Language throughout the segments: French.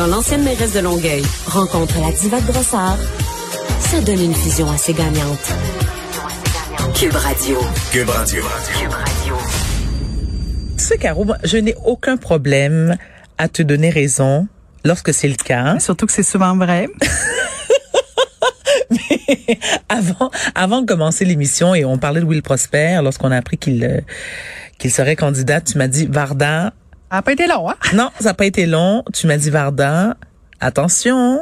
Quand l'ancienne mairesse de Longueuil rencontre la diva de Brossard, ça donne une fusion assez gagnante. Cube Radio. Cube Radio. Cube Radio. Tu sais, Caro, je n'ai aucun problème à te donner raison lorsque c'est le cas. Surtout que c'est souvent vrai. Mais avant, avant de commencer l'émission et on parlait de Will Prosper, lorsqu'on a appris qu'il euh, qu'il serait candidat, tu m'as dit Varda. Ça n'a pas été long, hein? Non, ça n'a pas été long. Tu m'as dit Varda, attention,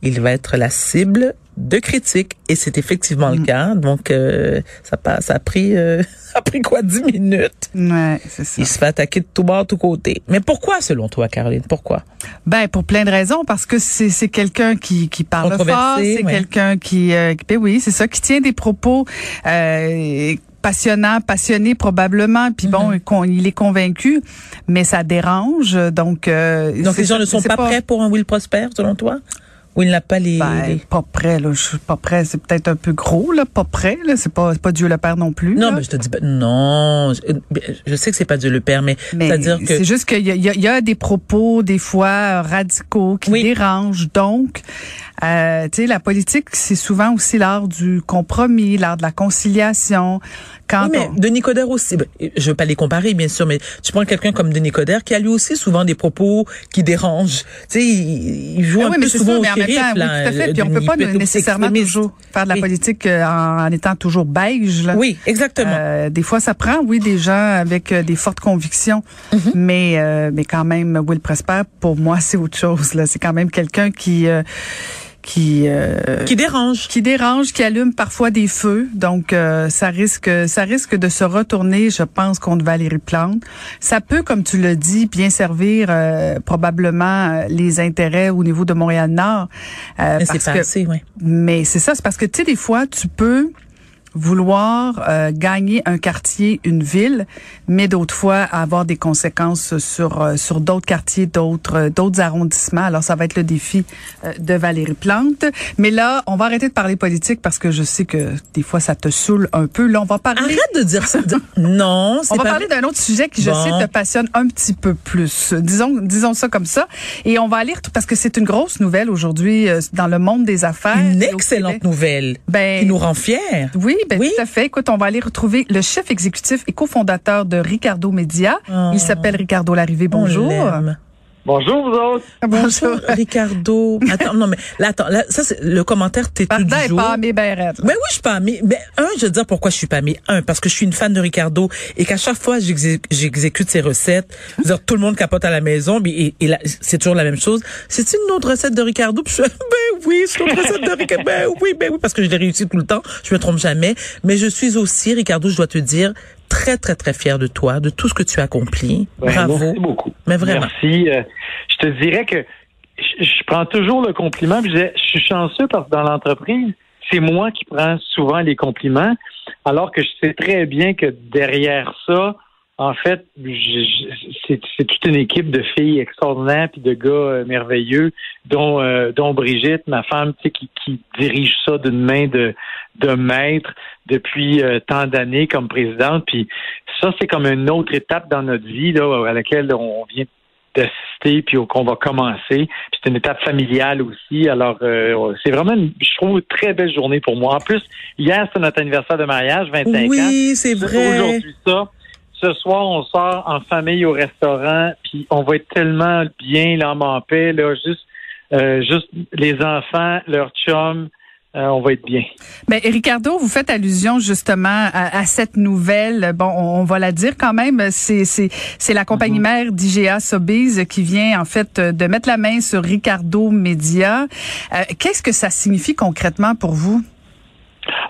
il va être la cible de critiques et c'est effectivement le mm. cas. Donc euh, ça, ça a pris euh, a pris quoi dix minutes? Ouais, c'est ça. Il se fait attaquer de tout bord, de tout côté. Mais pourquoi selon toi Caroline? Pourquoi? Ben pour plein de raisons parce que c'est c'est quelqu'un qui qui parle fort, c'est quelqu'un qui, euh, ben oui, c'est ça qui tient des propos euh, passionnant, passionné probablement, puis bon, mm-hmm. il est convaincu, mais ça dérange. Donc, euh, donc les gens ne sont pas, prêts pour un Will Prosper, selon toi? Ou il n'a pas les, ben, Pas prêt, là. Je suis pas prêt. C'est peut-être un peu gros, là. Pas prêt, là. C'est pas, pas Dieu le Père non plus. Non, mais je te dis, non. Je sais que c'est pas Dieu le Père, mais, c'est-à-dire que. C'est juste qu'il y, y, a des propos, des fois, radicaux qui dérangent. Donc, euh, tu sais, la politique, c'est souvent aussi l'art du compromis, l'art de la conciliation. Quand oui, mais Denis Coderre aussi, ben, je veux pas les comparer, bien sûr, mais tu prends quelqu'un comme Denis Coderre qui a lui aussi souvent des propos qui dérangent. Tu sais, il, joue ah un peu souvent au shérif, temps, oui, tout à fait. Puis on peut pas nécessairement toujours faire de la politique euh, en, en, étant toujours beige. Là. Oui, exactement. Euh, des fois, ça prend, oui, des gens avec euh, des fortes convictions, mm-hmm. mais euh, mais quand même, Will Prosper, pour moi, c'est autre chose. Là, c'est quand même quelqu'un qui qui euh, qui dérange, qui dérange, qui allume parfois des feux. Donc euh, ça risque ça risque de se retourner, je pense, contre Valérie Plante. Ça peut, comme tu le dis, bien servir euh, probablement les intérêts au niveau de Montréal Nord. mais c'est oui. Mais c'est ça, c'est parce que tu sais des fois tu peux vouloir euh, gagner un quartier, une ville, mais d'autres fois avoir des conséquences sur euh, sur d'autres quartiers, d'autres euh, d'autres arrondissements. Alors ça va être le défi de Valérie Plante. Mais là, on va arrêter de parler politique parce que je sais que des fois ça te saoule un peu. Là, on va parler. Arrête de dire ça. non, on va parler d'un autre sujet qui je sais te passionne un petit peu plus. Disons disons ça comme ça. Et on va aller parce que c'est une grosse nouvelle aujourd'hui dans le monde des affaires. Une excellente nouvelle ben, qui nous rend fiers. Oui, ben, oui, tout à fait. Écoute, on va aller retrouver le chef exécutif et cofondateur de Ricardo Media. Il ah. s'appelle Ricardo Larrivée. Bonjour. Bonjour vous autres. Bonjour Ricardo. Attends, non mais là, attends, là, ça c'est le commentaire t'es tout du jour? pas mais ben Mais oui, je suis pas mais ben un, je veux dire pourquoi je suis pas mais un parce que je suis une fan de Ricardo et qu'à chaque fois j'exécute ses recettes, je veux dire, tout le monde capote à la maison mais et, et c'est toujours la même chose. C'est une autre recette de Ricardo? Puis je ben oui, c'est une autre recette de Ricardo. Ben oui, ben oui parce que je l'ai réussi tout le temps, je me trompe jamais, mais je suis aussi Ricardo, je dois te dire très, très, très fier de toi, de tout ce que tu as accompli. Ben, Bravo. Merci beaucoup. Mais vraiment. Merci. Euh, je te dirais que je, prends toujours le compliment. je, je suis chanceux parce que dans l'entreprise, c'est moi qui prends souvent les compliments, alors que je sais très bien que derrière ça, en fait, c'est toute une équipe de filles extraordinaires puis de gars euh, merveilleux, dont euh, dont Brigitte, ma femme, qui, qui dirige ça d'une main de de maître depuis euh, tant d'années comme présidente. Puis ça, c'est comme une autre étape dans notre vie là, à laquelle on vient d'assister puis qu'on va commencer. Puis c'est une étape familiale aussi. Alors c'est vraiment, une, je trouve, une très belle journée pour moi. En plus, hier, c'était notre anniversaire de mariage, 25 ans. Oui, c'est vrai. Aujourd'hui, ça ce soir, on sort en famille au restaurant, puis on va être tellement bien, l'âme en paix, là, juste, euh, juste les enfants, leurs chums, euh, on va être bien. Mais Ricardo, vous faites allusion justement à, cette nouvelle. Bon, on, va la dire quand même. C'est c'est la compagnie mère d'IGA Sobeys qui vient en fait de mettre la main sur Ricardo Media. Euh, qu'est-ce que ça signifie concrètement pour vous?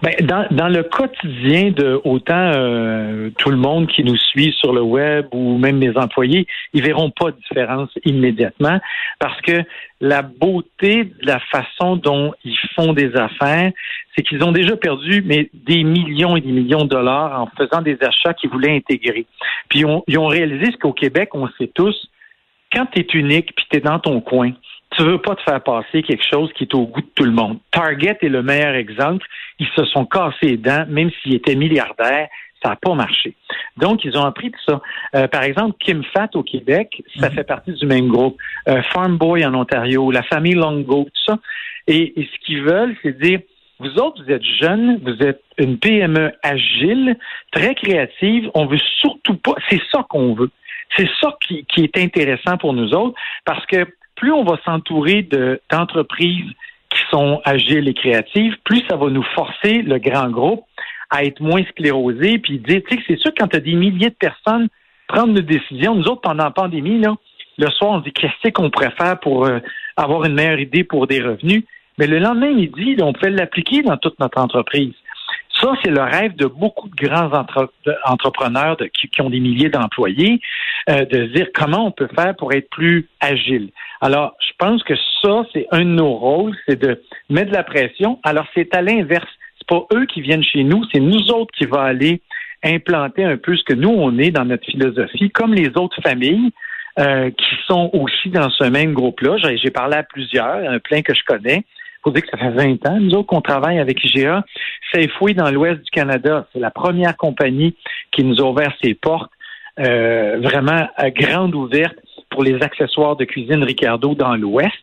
Ben, dans, dans le quotidien de autant euh, tout le monde qui nous suit sur le web ou même mes employés, ils verront pas de différence immédiatement parce que la beauté de la façon dont ils font des affaires, c'est qu'ils ont déjà perdu mais des millions et des millions de dollars en faisant des achats qu'ils voulaient intégrer. Puis ils ont, réalisé ce qu'au Québec, on sait tous, quand tu es unique puis tu es dans ton coin, tu veux pas te faire passer quelque chose qui est au goût de tout le monde. Target est le meilleur exemple. Ils se sont cassés les dents, même s'ils étaient milliardaires. Ça n'a pas marché. Donc, ils ont appris de ça. Euh, par exemple, Kim Fat au Québec, ça mhm. fait partie du même groupe. Euh, Farm Boy en Ontario, la famille Longo, tout ça. Et, ce qu'ils veulent, c'est dire, vous autres, vous êtes jeunes, vous êtes une PME agile, très créative. On veut surtout pas. C'est ça qu'on veut. C'est ça qui, qui, est intéressant pour nous autres, parce que plus on va s'entourer d'entreprises qui sont agiles et créatives, plus ça va nous forcer, le grand groupe, à être moins sclérosé, puis dire, tu sais, c'est sûr, quand tu as des milliers de personnes prendre une décision, nous autres, pendant la pandémie, là, le soir, on dit qu'est-ce qu'on pourrait faire pour euh, avoir une meilleure idée pour des revenus? Mais le lendemain midi, on peut l'appliquer dans toute notre entreprise. Ça, c'est le rêve de beaucoup de grands entrepreneurs qui, ont des milliers d'employés, euh, de dire comment on peut faire pour être plus agile. Alors, je pense que ça, c'est un de nos rôles, c'est de mettre de la pression. Alors, c'est à l'inverse. C'est pas eux qui viennent chez nous, c'est nous autres qui va aller implanter un peu ce que nous, on est dans notre philosophie, comme les autres familles. Euh, qui sont aussi dans ce même groupe-là. J'ai parlé à plusieurs, un plein que je connais, faut dire que ça fait 20 ans, nous autres, qu'on travaille avec IGA. Safeway, dans l'ouest du Canada, c'est la première compagnie qui nous a ouvert ses portes euh, vraiment à grande ouverte pour les accessoires de cuisine Ricardo dans l'ouest.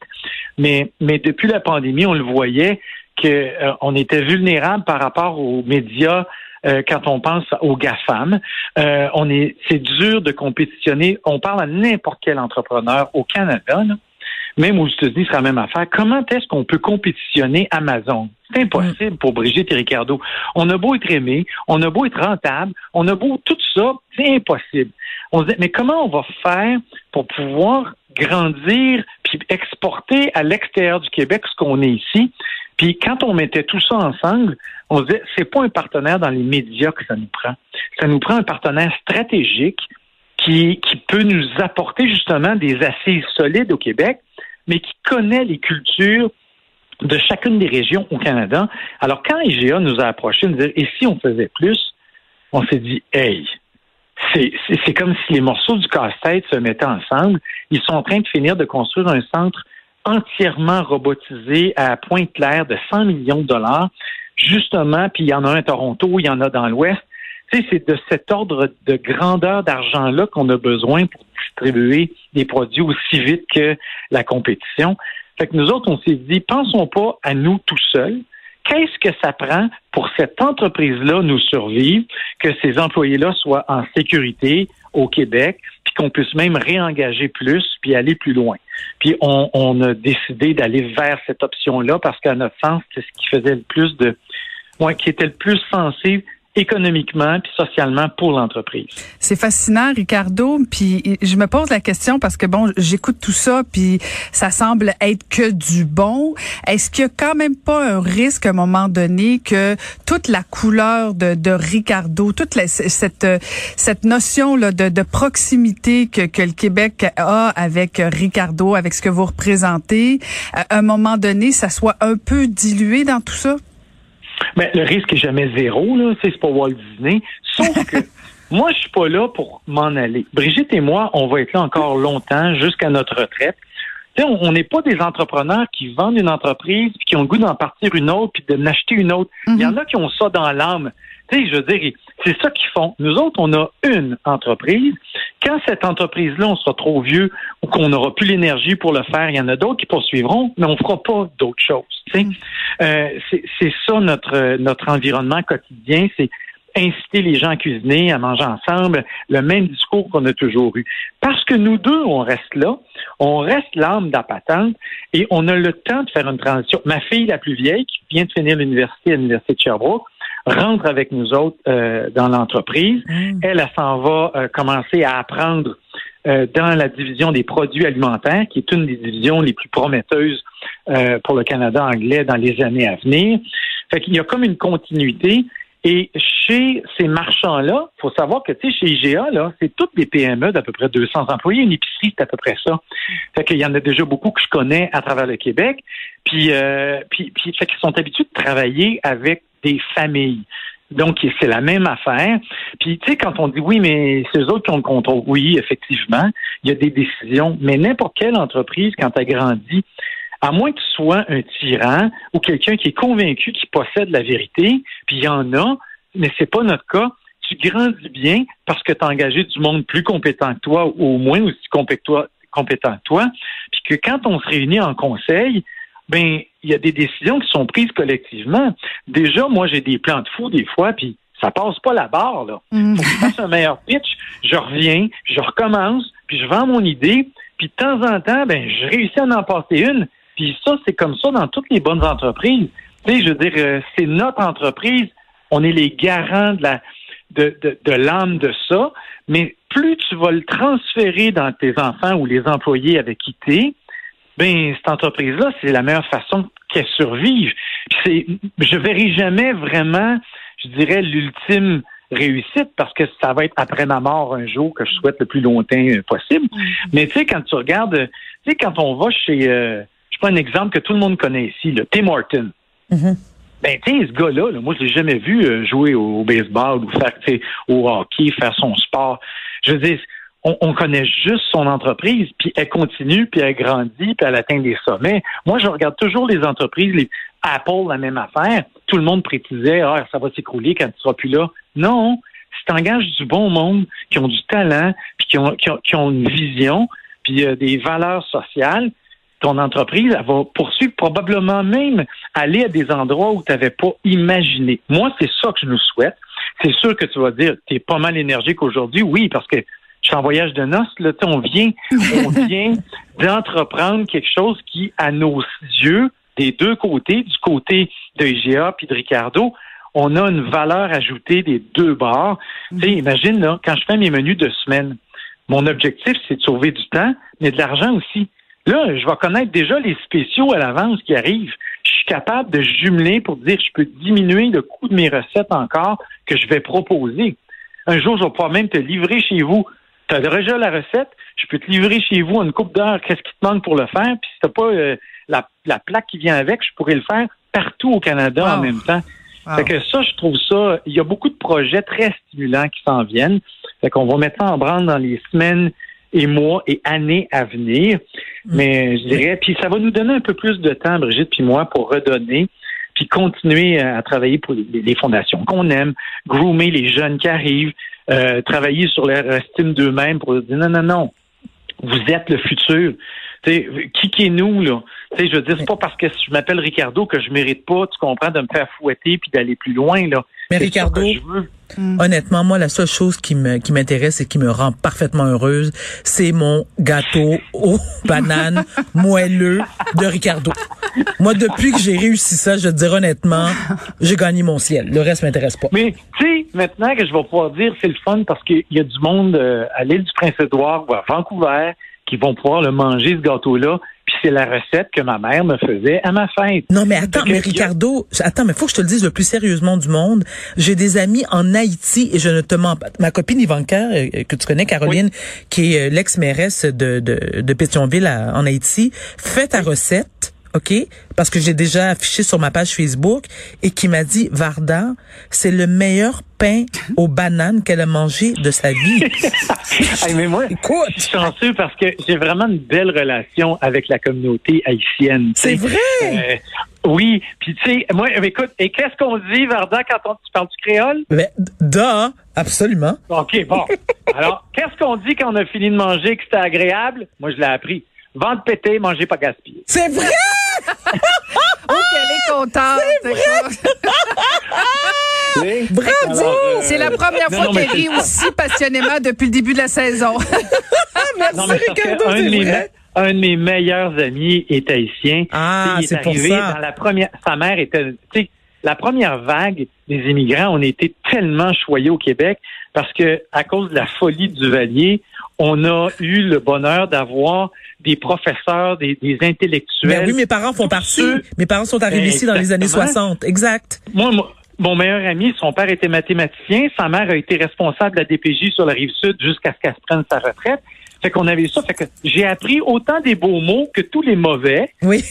Mais, mais depuis la pandémie, on le voyait qu'on euh, était vulnérable par rapport aux médias euh, quand on pense aux GAFAM. Euh, on est, c'est dur de compétitionner. On parle à n'importe quel entrepreneur au Canada. Là même aux États-Unis, c'est la même affaire. Comment est-ce qu'on peut compétitionner Amazon? C'est impossible pour Brigitte et Ricardo. On a beau être aimé, on a beau être rentable, on a beau tout ça, c'est impossible. On se dit, mais comment on va faire pour pouvoir grandir puis exporter à l'extérieur du Québec ce qu'on est ici? Puis quand on mettait tout ça ensemble, on se disait, c'est pas un partenaire dans les médias que ça nous prend. Ça nous prend un partenaire stratégique qui, qui peut nous apporter justement des assises solides au Québec mais qui connaît les cultures de chacune des régions au Canada. Alors, quand IGA nous a approchés, nous disait, et si on faisait plus, on s'est dit, hey, c'est comme si les morceaux du casse-tête se mettaient ensemble. Ils sont en train de finir de construire un centre entièrement robotisé à Pointe-Claire de 100 millions de dollars, justement, puis il y en a un à Toronto, il y en a dans l'Ouest. C'est de cet ordre de grandeur d'argent-là qu'on a besoin pour distribuer des produits aussi vite que la compétition. Fait que nous autres, on s'est dit, pensons pas à nous tout seuls. Qu'est-ce que ça prend pour cette entreprise-là nous survivre, que ces employés-là soient en sécurité au Québec, puis qu'on puisse même réengager plus, puis aller plus loin? Puis on, a décidé d'aller vers cette option-là parce qu'à notre sens, c'est ce qui faisait le plus de, ouais, qui était le plus sensible économiquement puis socialement pour l'entreprise. C'est fascinant, Ricardo. Puis je me pose la question parce que bon, j'écoute tout ça puis ça semble être que du bon. Est-ce qu'il y a quand même pas un risque à un moment donné que toute la couleur de, Ricardo, toute cette cette notion là de, proximité que le Québec a avec Ricardo, avec ce que vous représentez, à un moment donné, ça soit un peu dilué dans tout ça? Mais le risque est jamais zéro, là. C'est pas Walt Disney. Sauf que moi, je suis pas là pour m'en aller. Brigitte et moi, on va être là encore longtemps, jusqu'à notre retraite. on n'est pas des entrepreneurs qui vendent une entreprise puis qui ont le goût d'en partir une autre puis de n'acheter une autre. Il y en mhm. a qui ont ça dans l'âme. Tu sais, je veux dire, c'est ça qu'ils font. Nous autres, on a une entreprise. Quand cette entreprise-là, on sera trop vieux ou qu'on n'aura plus l'énergie pour le faire, il y en a d'autres qui poursuivront, mais on fera pas d'autres choses. Tu sais. Mm. Euh, c'est ça notre notre environnement quotidien. C'est inciter les gens à cuisiner, à manger ensemble, le même discours qu'on a toujours eu. Parce que nous deux, on reste là, on reste l'âme d'appatente et on a le temps de faire une transition. Ma fille, la plus vieille, qui vient de finir l'université à l'Université de Sherbrooke, rentre avec nous autres euh, dans l'entreprise. Mm. Elle, elle s'en va euh, commencer à apprendre euh, dans la division des produits alimentaires, qui est une des divisions les plus prometteuses pour le Canada anglais dans les années à venir. Fait qu'il y a comme une continuité. Et chez ces marchands-là, il faut savoir que tu sais, chez IGA, là, c'est toutes des PME d'à peu près 200 employés. Une épicerie, c'est à peu près ça. Fait qu'il y en a déjà beaucoup que je connais à travers le Québec. Puis, puis, puis fait qu'ils sont habitués de travailler avec familles. Donc, c'est la même affaire. Puis, tu sais, quand on dit oui, mais c'est eux autres qui ont le contrôle, oui, effectivement, il y a des décisions. Mais n'importe quelle entreprise, quand elle grandit, à moins que tu sois un tyran ou quelqu'un qui est convaincu qu'il possède la vérité, puis il y en a, mais c'est pas notre cas, tu grandis bien parce que tu as engagé du monde plus compétent que toi, ou au moins aussi compétent que toi, puis que quand on se réunit en conseil, ben il y a des décisions qui sont prises collectivement. Déjà, moi, j'ai des plans de fou des fois, puis ça passe pas la barre, là. Mm. Faut que je fasse un meilleur pitch, je reviens, je recommence, puis je vends mon idée, puis de temps en temps, ben, je réussis à en passer une. Puis ça, c'est comme ça dans toutes les bonnes entreprises. Tu sais, je veux dire, euh, c'est notre entreprise, on est les garants de la de, de, de l'âme de ça, mais plus tu vas le transférer dans tes enfants ou les employés avec qui tu ben cette entreprise-là, c'est la meilleure façon qu'elle survive. C'est, je verrai jamais vraiment, je dirais, l'ultime réussite parce que ça va être après ma mort un jour que je souhaite le plus longtemps possible. Mm-hmm. Mais tu sais, quand tu regardes, tu sais, quand on va chez, euh, je prends un exemple que tout le monde connaît ici, le Tim Horton. Mm-hmm. Ben, tu sais, ce gars-là, moi, je l'ai jamais vu euh, jouer au, baseball ou faire, tu sais, au hockey, faire son sport. Je veux dire, on, connaît juste son entreprise, puis elle continue, puis elle grandit, puis elle atteint des sommets. Moi, je regarde toujours les entreprises, les Apple, la même affaire. Tout le monde prétisait, ah, ça va s'écrouler quand tu seras plus là. Non, si tu engages du bon monde, qui ont du talent, puis qui ont, qui ont, une vision, puis euh, des valeurs sociales, ton entreprise, elle va poursuivre probablement même aller à des endroits où tu n'avais pas imaginé. Moi, c'est ça que je nous souhaite. C'est sûr que tu vas dire, tu es pas mal énergique aujourd'hui. Oui, parce que je suis en voyage de noces, là, on vient, on vient d'entreprendre quelque chose qui, à nos yeux, des deux côtés, du côté de IGA puis de Ricardo, on a une valeur ajoutée des deux bords. Sais, imagine, là, quand je fais mes menus de semaine, mon objectif, c'est de sauver du temps, mais de l'argent aussi. Là, je vais connaître déjà les spéciaux à l'avance qui arrivent. Je suis capable de jumeler pour dire je peux diminuer le coût de mes recettes encore que je vais proposer. Un jour, je vais pouvoir même te livrer chez vous tu as déjà la recette, je peux te livrer chez vous une coupe d'heure, qu'est-ce qui te manque pour le faire, puis si tu pas euh, la, la, plaque qui vient avec, je pourrais le faire partout au Canada en même temps. Fait que ça, je trouve ça, il y a beaucoup de projets très stimulants qui s'en viennent. Fait qu'on va mettre ça en branle dans les semaines et mois et années à venir. Mm. Mais je dirais, puis ça va nous donner un peu plus de temps, Brigitte puis moi, pour redonner, puis continuer à, travailler pour les fondations qu'on aime, groomer les jeunes qui arrivent, euh, travailler sur leur estime d'eux-mêmes pour dire non, non, non, vous êtes le futur. Qui qui est nous, là? T'sais, je veux dire, c'est pas parce que je m'appelle Ricardo que je mérite pas, tu comprends, de me faire fouetter puis d'aller plus loin, là. Mais Ricardo, mm. honnêtement, moi, la seule chose qui me qui m'intéresse et qui me rend parfaitement heureuse, c'est mon gâteau aux bananes moelleux de Ricardo. Moi, depuis que j'ai réussi ça, je te dire honnêtement, j'ai gagné mon ciel. Le reste m'intéresse pas. Mais tu sais, maintenant que je vais pouvoir dire, c'est le fun parce qu'il y a du monde euh, à l'île du Prince-Édouard ou à Vancouver qui vont pouvoir le manger, ce gâteau-là. Puis c'est la recette que ma mère me faisait à ma fête. Non, mais attends, mais Ricardo, attends, mais faut que je te le dise le plus sérieusement du monde. J'ai des amis en Haïti et je ne te mens pas. Ma copine Ivanka, euh, que tu connais, Caroline, qui est euh, l'ex-mairesse de, de, de Pétionville en Haïti, fait ta recette OK? Parce que j'ai déjà affiché sur ma page Facebook et qui m'a dit, Varda, c'est le meilleur pain aux bananes qu'elle a mangé de sa vie. mais moi, Écoute. je suis chanceux parce que j'ai vraiment une belle relation avec la communauté haïtienne. C'est vrai? Euh, oui, puis tu sais, moi, écoute, et qu'est-ce qu'on dit, Varda, quand on, tu parles du créole? Ben, da, absolument. OK, bon. Alors, qu'est-ce qu'on dit quand on a fini de manger, que c'était agréable? Moi, je l'ai appris. Vente pété, manger pas gaspiller. C'est vrai! oh, qu'elle est contente! Bravo! Euh, c'est la première fois qu'elle rit aussi passionnément depuis le début de la saison. Merci, Ricardo, un, de mes, un de mes meilleurs amis est haïtien. Ah, c'est pour ça. Dans la première, sa mère était, tu sais, la première vague des immigrants, on était tellement choyés au Québec parce que à cause de la folie du Valier, on a eu le bonheur d'avoir des professeurs, des, intellectuels. Ben oui, mes parents font partie. Mes parents sont arrivés ici dans les années 60. Exact. Moi, mon meilleur ami, son père était mathématicien, sa mère a été responsable de la DPJ sur la rive sud jusqu'à ce qu'elle prenne sa retraite. Fait qu'on avait ça. Fait que j'ai appris autant des beaux mots que tous les mauvais. Oui.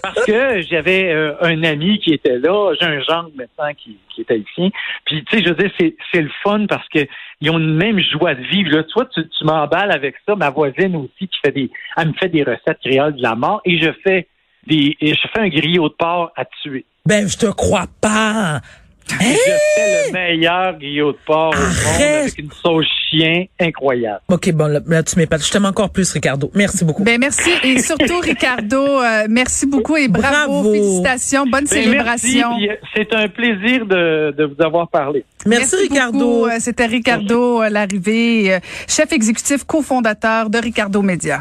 parce que j'avais euh, un ami qui était là, j'ai un genre maintenant qui, qui est haïtien. Puis tu sais, je veux dire, c'est, c'est le fun parce que ils ont une même joie de vivre. Là, toi, tu, tu m'emballes avec ça. Ma voisine aussi qui fait des, elle me fait des recettes créoles de la mort et je fais des, et je fais un griot de porc à tuer. Ben, je te crois pas. Je fais le meilleur griot de porc au monde avec une sauce chien incroyable. OK, bon, là, là, tu m'épates. Je t'aime encore plus, Ricardo. Merci beaucoup. Ben merci et surtout Ricardo, euh, merci beaucoup et bravo, Bravo. félicitations, bonne Ben, célébration. euh, C'est un plaisir de, de vous avoir parlé. Merci, Ricardo. Euh, C'était Ricardo euh, Larrivée, chef exécutif cofondateur de Ricardo Média.